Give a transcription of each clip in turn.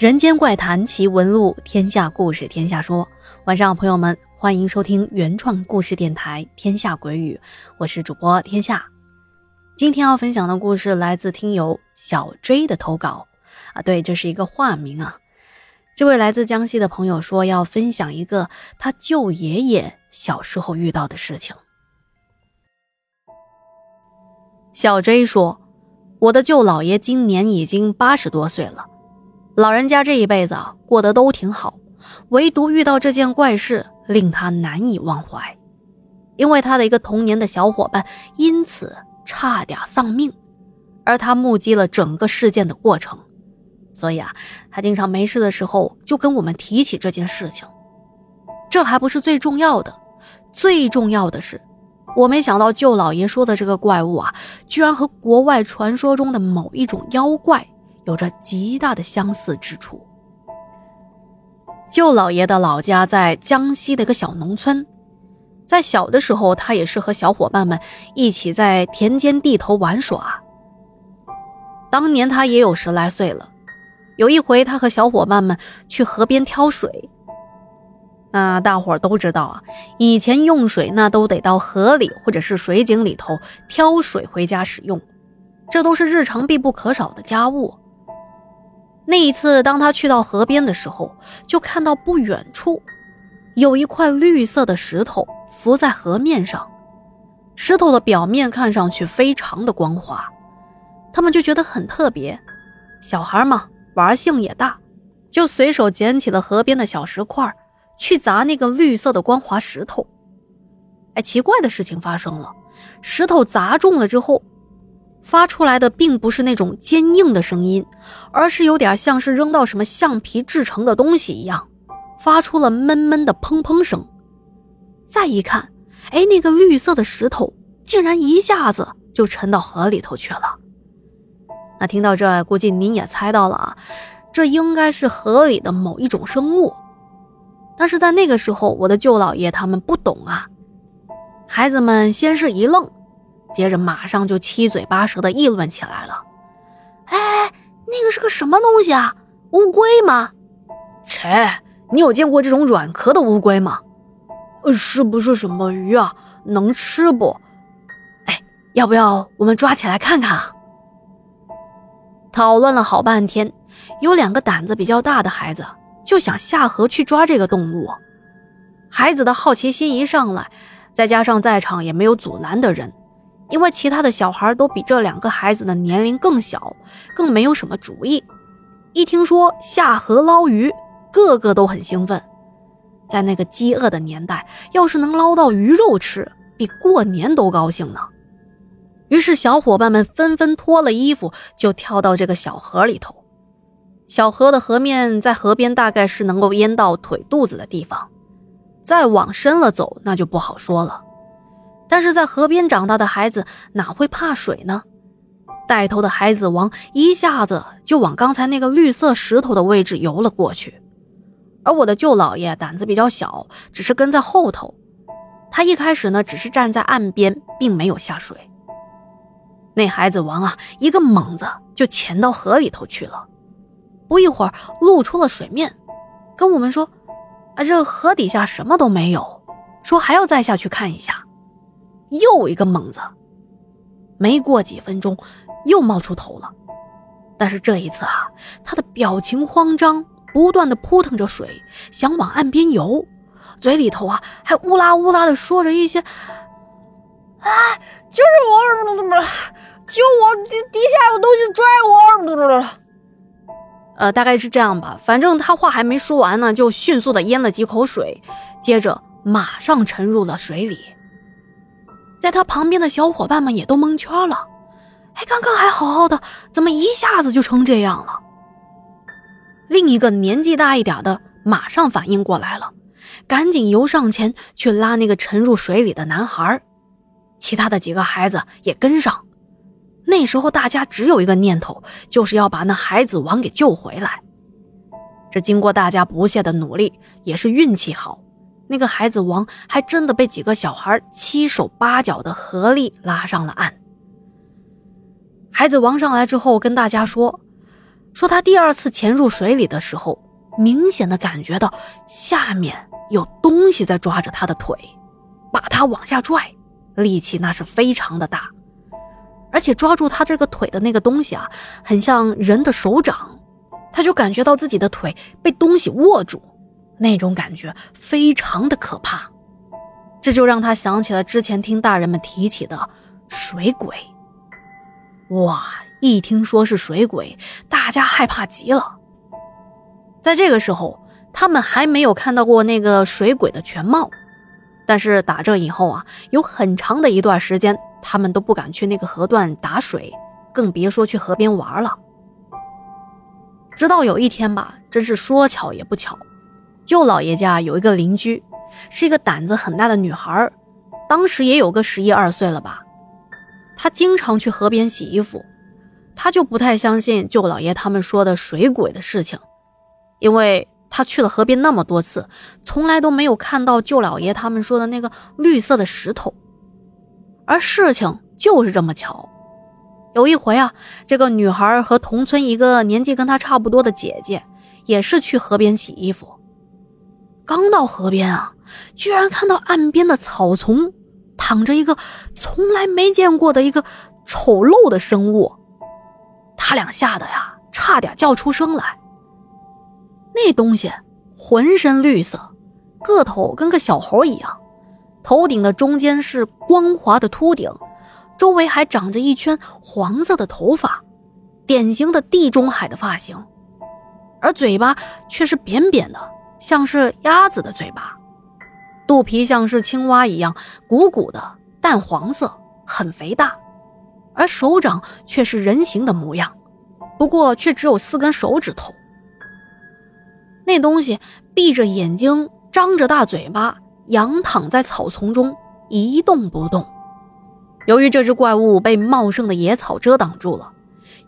人间怪谈奇闻录，天下故事天下说。晚上好，朋友们，欢迎收听原创故事电台《天下鬼语》，我是主播天下。今天要分享的故事来自听友小 J 的投稿啊，对，这是一个化名啊。这位来自江西的朋友说要分享一个他舅爷爷小时候遇到的事情。小 J 说：“我的舅姥爷今年已经八十多岁了。”老人家这一辈子，过得都挺好，唯独遇到这件怪事，令他难以忘怀。因为他的一个童年的小伙伴因此差点丧命，而他目击了整个事件的过程，所以啊，他经常没事的时候就跟我们提起这件事情。这还不是最重要的，最重要的是，我没想到舅老爷说的这个怪物啊，居然和国外传说中的某一种妖怪。有着极大的相似之处。舅老爷的老家在江西的一个小农村，在小的时候，他也是和小伙伴们一起在田间地头玩耍。当年他也有十来岁了，有一回他和小伙伴们去河边挑水。那大伙都知道啊，以前用水那都得到河里或者是水井里头挑水回家使用，这都是日常必不可少的家务。那一次，当他去到河边的时候，就看到不远处有一块绿色的石头浮在河面上，石头的表面看上去非常的光滑，他们就觉得很特别。小孩嘛，玩性也大，就随手捡起了河边的小石块，去砸那个绿色的光滑石头。哎，奇怪的事情发生了，石头砸中了之后。发出来的并不是那种坚硬的声音，而是有点像是扔到什么橡皮制成的东西一样，发出了闷闷的砰砰声。再一看，哎，那个绿色的石头竟然一下子就沉到河里头去了。那听到这，估计您也猜到了啊，这应该是河里的某一种生物。但是在那个时候，我的舅姥爷他们不懂啊，孩子们先是一愣。接着马上就七嘴八舌的议论起来了。哎，那个是个什么东西啊？乌龟吗？切，你有见过这种软壳的乌龟吗？呃，是不是什么鱼啊？能吃不？哎，要不要我们抓起来看看啊？讨论了好半天，有两个胆子比较大的孩子就想下河去抓这个动物。孩子的好奇心一上来，再加上在场也没有阻拦的人。因为其他的小孩都比这两个孩子的年龄更小，更没有什么主意。一听说下河捞鱼，个个都很兴奋。在那个饥饿的年代，要是能捞到鱼肉吃，比过年都高兴呢。于是小伙伴们纷纷脱了衣服，就跳到这个小河里头。小河的河面在河边大概是能够淹到腿肚子的地方，再往深了走，那就不好说了。但是在河边长大的孩子哪会怕水呢？带头的孩子王一下子就往刚才那个绿色石头的位置游了过去，而我的舅姥爷胆子比较小，只是跟在后头。他一开始呢，只是站在岸边，并没有下水。那孩子王啊，一个猛子就潜到河里头去了，不一会儿露出了水面，跟我们说：“啊，这河底下什么都没有，说还要再下去看一下。”又一个猛子，没过几分钟，又冒出头了。但是这一次啊，他的表情慌张，不断的扑腾着水，想往岸边游，嘴里头啊还乌拉乌拉的说着一些：“啊，就是我，救我！底底下有东西拽我！”呃，大概是这样吧。反正他话还没说完呢，就迅速的咽了几口水，接着马上沉入了水里。在他旁边的小伙伴们也都蒙圈了，哎，刚刚还好好的，怎么一下子就成这样了？另一个年纪大一点的马上反应过来了，赶紧游上前去拉那个沉入水里的男孩，其他的几个孩子也跟上。那时候大家只有一个念头，就是要把那孩子王给救回来。这经过大家不懈的努力，也是运气好。那个孩子王还真的被几个小孩七手八脚的合力拉上了岸。孩子王上来之后跟大家说：“说他第二次潜入水里的时候，明显的感觉到下面有东西在抓着他的腿，把他往下拽，力气那是非常的大，而且抓住他这个腿的那个东西啊，很像人的手掌，他就感觉到自己的腿被东西握住，那种感觉非常的可怕，这就让他想起了之前听大人们提起的水鬼。哇！一听说是水鬼，大家害怕极了。在这个时候，他们还没有看到过那个水鬼的全貌。但是打这以后啊，有很长的一段时间，他们都不敢去那个河段打水，更别说去河边玩了。直到有一天吧，真是说巧也不巧，舅老爷家有一个邻居，是一个胆子很大的女孩，当时也有个十一二岁了吧。她经常去河边洗衣服。他就不太相信舅老爷他们说的水鬼的事情，因为他去了河边那么多次，从来都没有看到舅老爷他们说的那个绿色的石头。而事情就是这么巧，有一回啊，这个女孩和同村一个年纪跟她差不多的姐姐，也是去河边洗衣服。刚到河边啊，居然看到岸边的草丛躺着一个从来没见过的一个丑陋的生物。他俩吓得呀，差点叫出声来。那东西浑身绿色，个头跟个小猴一样，头顶的中间是光滑的秃顶，周围还长着一圈黄色的头发，典型的地中海的发型，而嘴巴却是扁扁的，像是鸭子的嘴巴，肚皮像是青蛙一样鼓鼓的，淡黄色，很肥大。而手掌却是人形的模样，不过却只有四根手指头。那东西闭着眼睛，张着大嘴巴，仰躺在草丛中一动不动。由于这只怪物被茂盛的野草遮挡住了，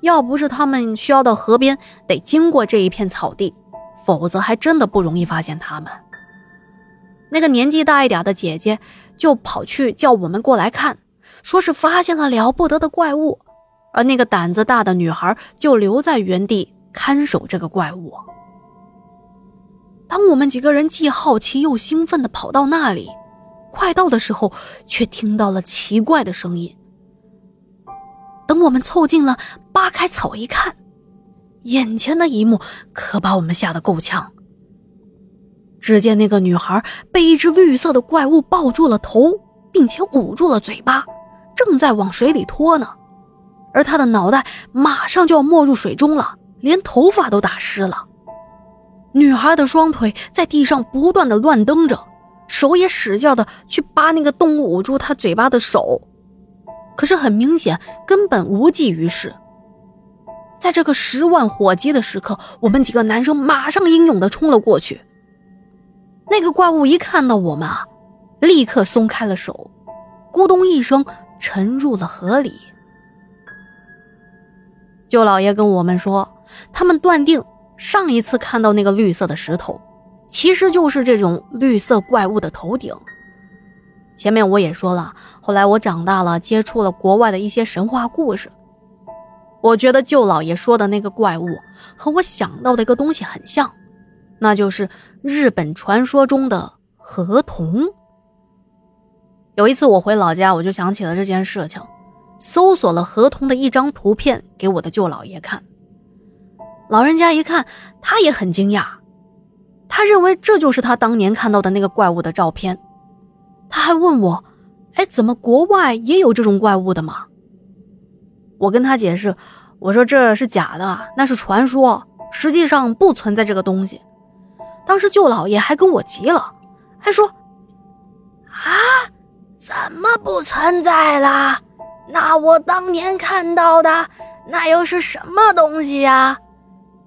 要不是他们需要到河边得经过这一片草地，否则还真的不容易发现他们。那个年纪大一点的姐姐就跑去叫我们过来看。说是发现了了不得的怪物，而那个胆子大的女孩就留在原地看守这个怪物。当我们几个人既好奇又兴奋地跑到那里，快到的时候，却听到了奇怪的声音。等我们凑近了，扒开草一看，眼前的一幕可把我们吓得够呛。只见那个女孩被一只绿色的怪物抱住了头，并且捂住了嘴巴。正在往水里拖呢，而她的脑袋马上就要没入水中了，连头发都打湿了。女孩的双腿在地上不断的乱蹬着，手也使劲的去扒那个动物捂住她嘴巴的手，可是很明显根本无济于事。在这个十万火急的时刻，我们几个男生马上英勇的冲了过去。那个怪物一看到我们啊，立刻松开了手，咕咚一声。沉入了河里。舅老爷跟我们说，他们断定上一次看到那个绿色的石头，其实就是这种绿色怪物的头顶。前面我也说了，后来我长大了，接触了国外的一些神话故事，我觉得舅老爷说的那个怪物和我想到的一个东西很像，那就是日本传说中的河童。有一次我回老家，我就想起了这件事情，搜索了河童的一张图片给我的舅老爷看。老人家一看，他也很惊讶，他认为这就是他当年看到的那个怪物的照片。他还问我：“哎，怎么国外也有这种怪物的吗？”我跟他解释，我说这是假的，那是传说，实际上不存在这个东西。当时舅老爷还跟我急了，还说：“啊！”怎么不存在了？那我当年看到的那又是什么东西呀？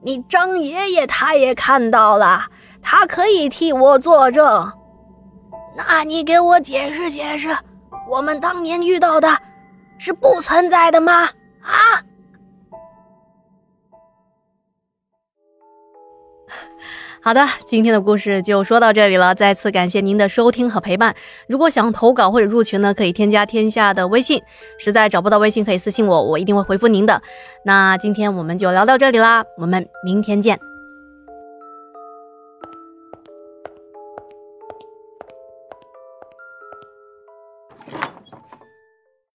你张爷爷他也看到了，他可以替我作证。那你给我解释解释，我们当年遇到的是不存在的吗？啊？好的，今天的故事就说到这里了。再次感谢您的收听和陪伴。如果想投稿或者入群呢，可以添加天下的微信。实在找不到微信，可以私信我，我一定会回复您的。那今天我们就聊到这里啦，我们明天见。